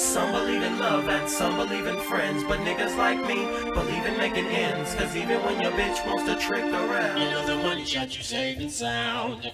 Some believe in love and some believe in friends. But niggas like me believe in making ends. Cause even when your bitch wants to trick around, You know the money shot you safe and sound.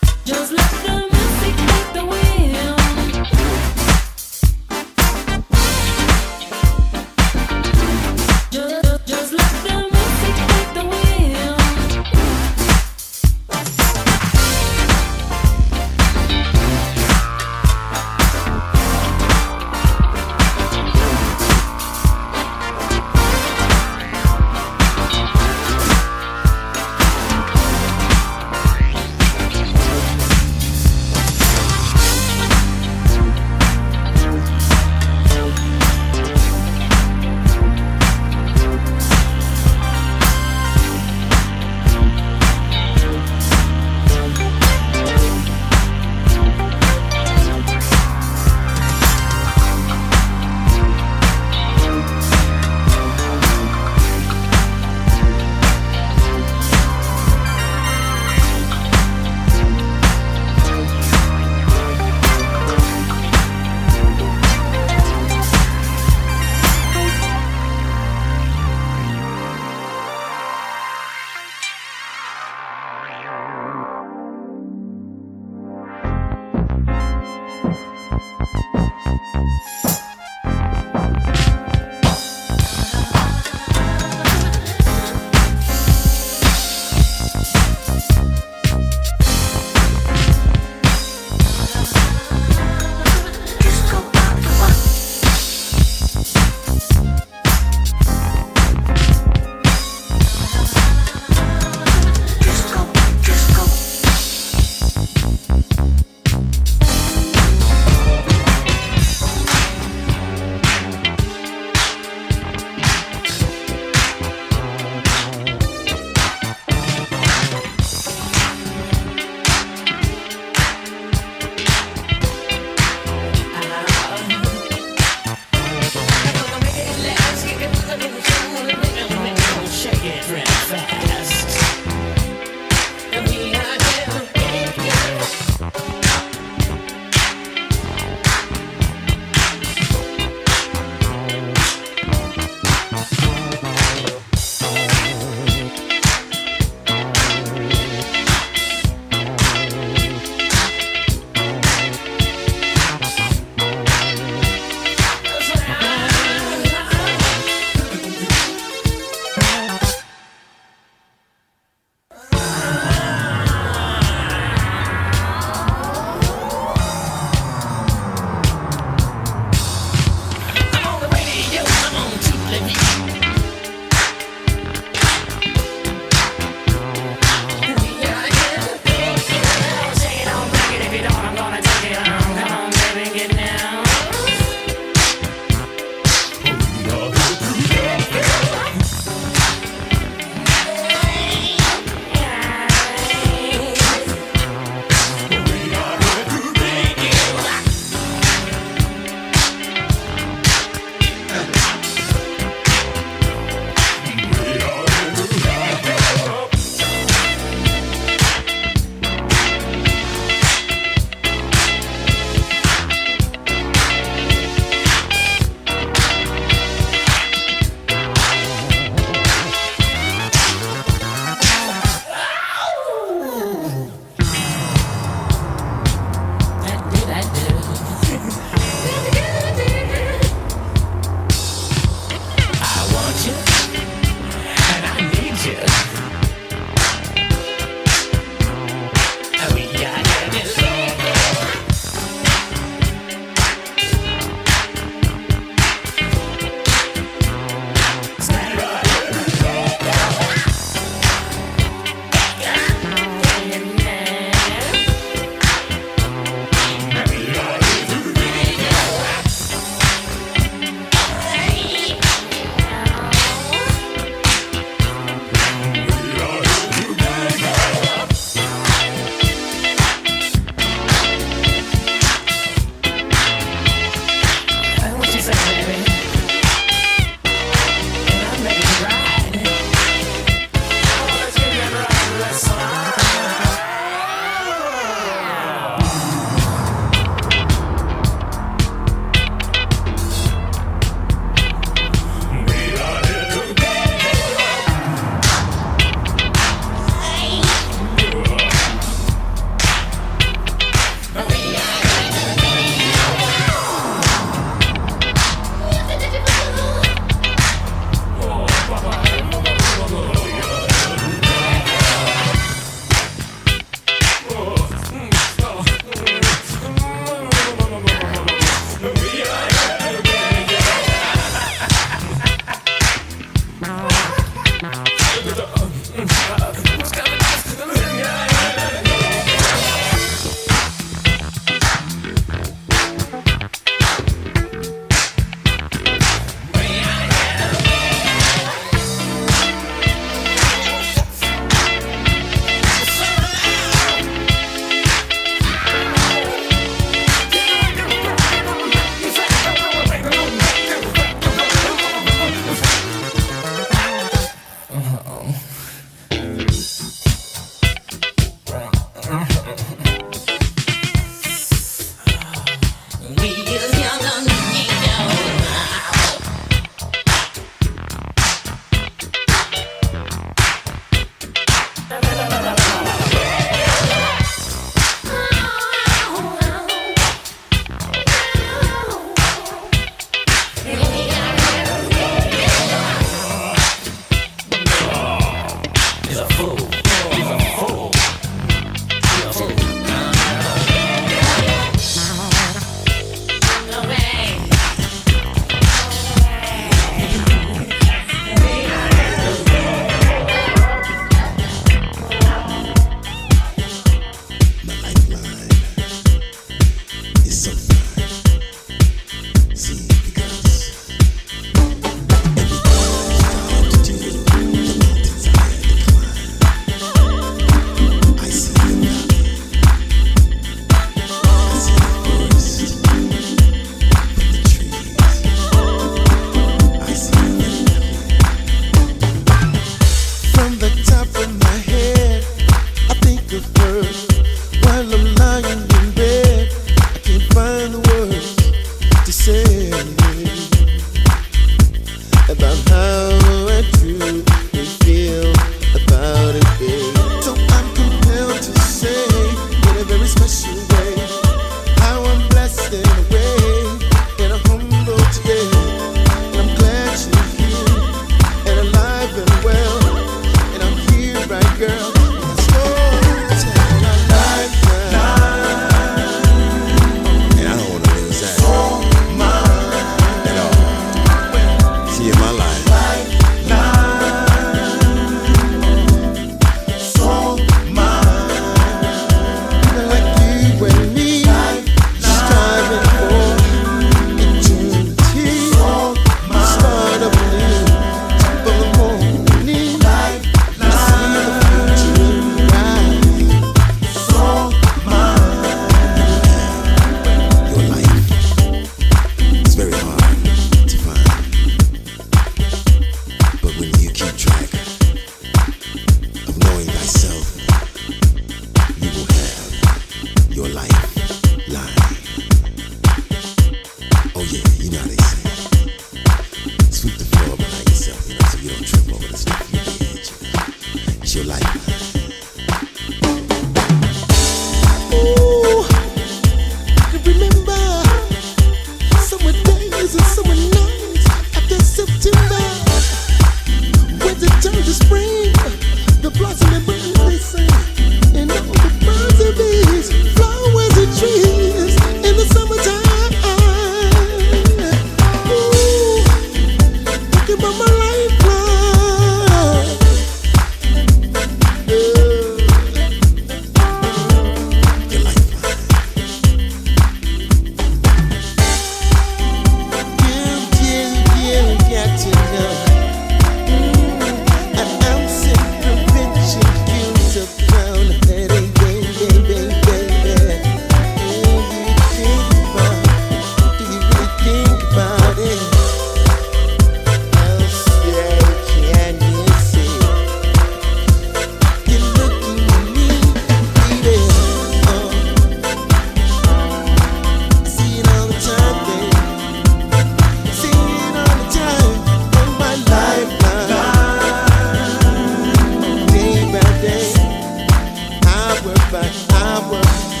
my world.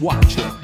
Watch her.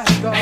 A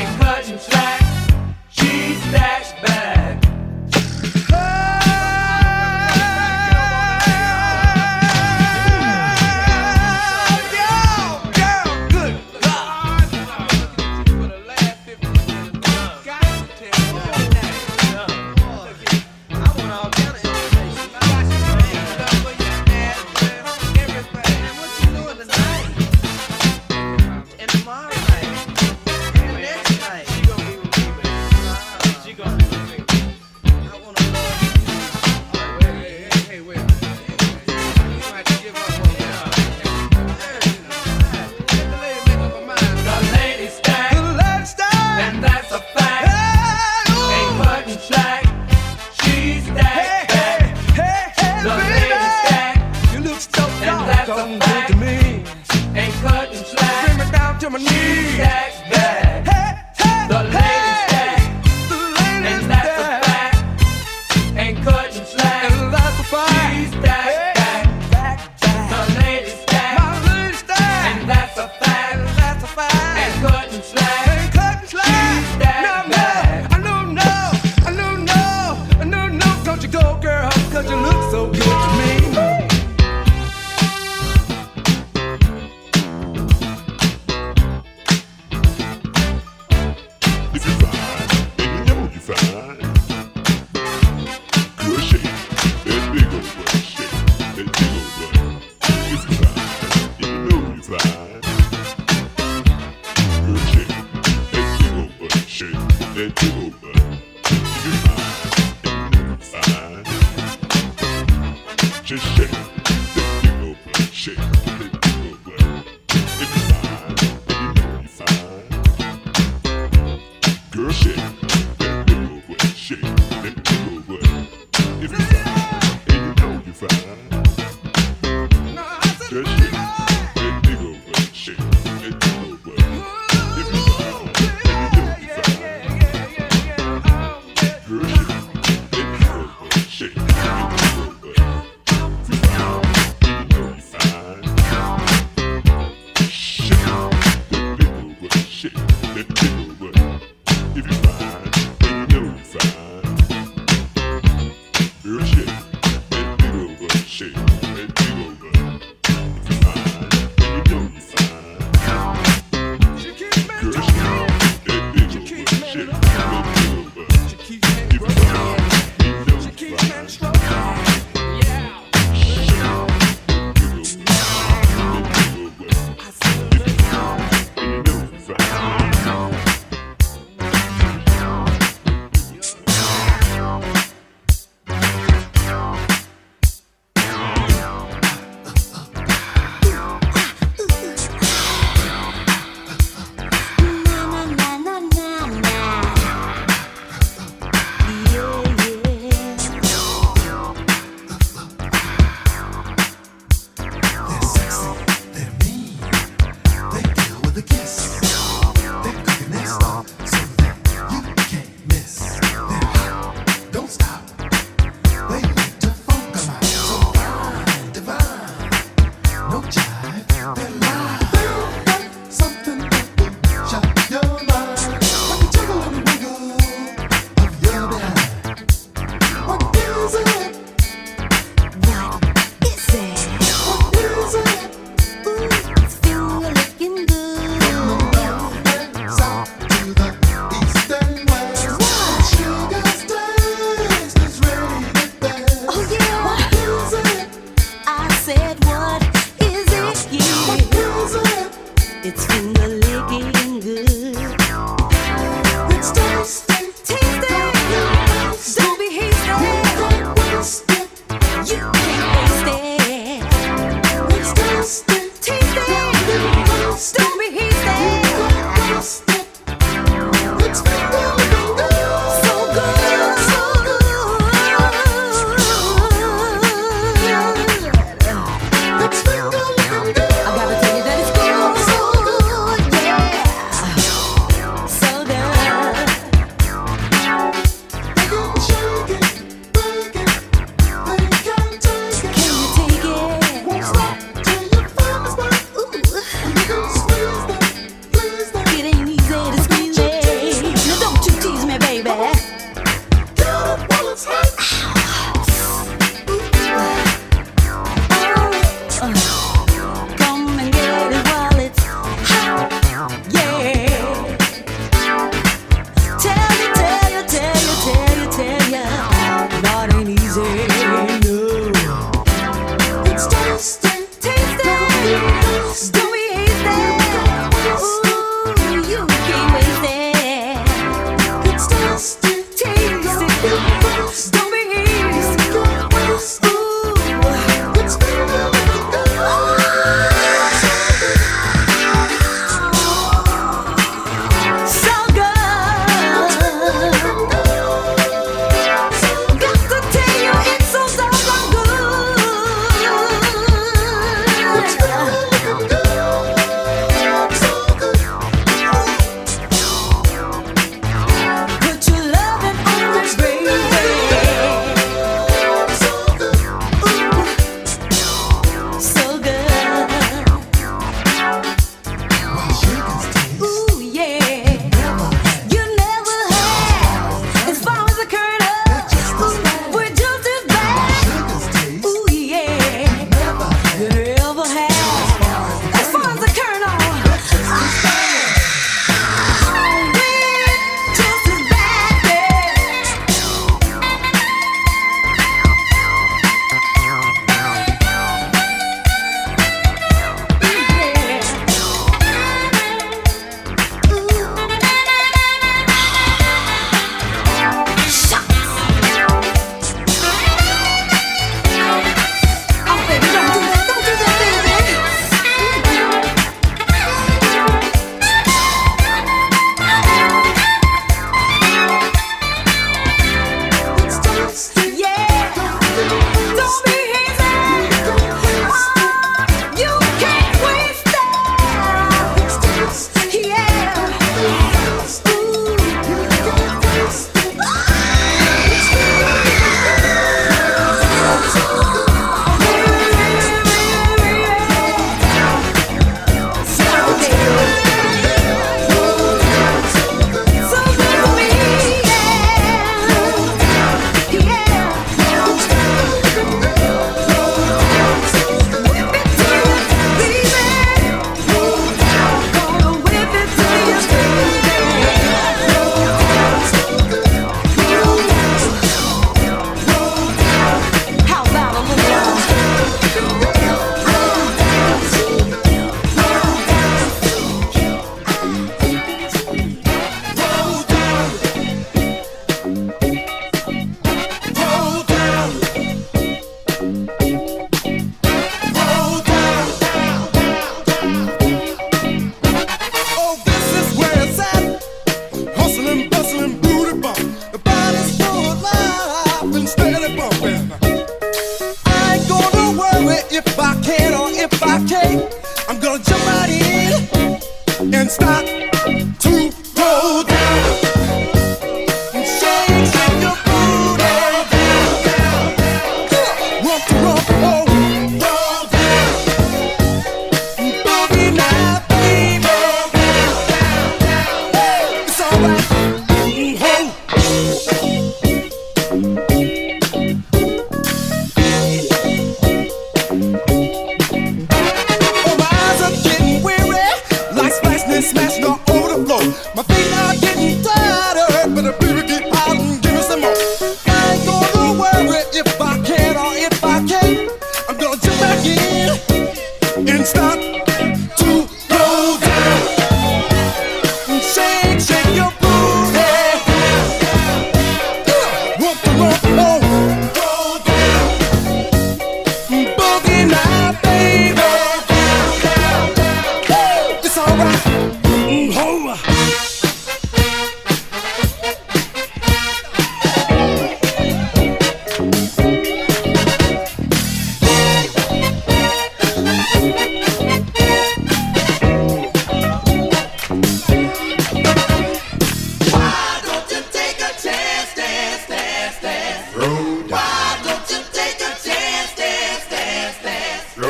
and stop.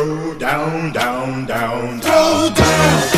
go down, down, down, down. Go down.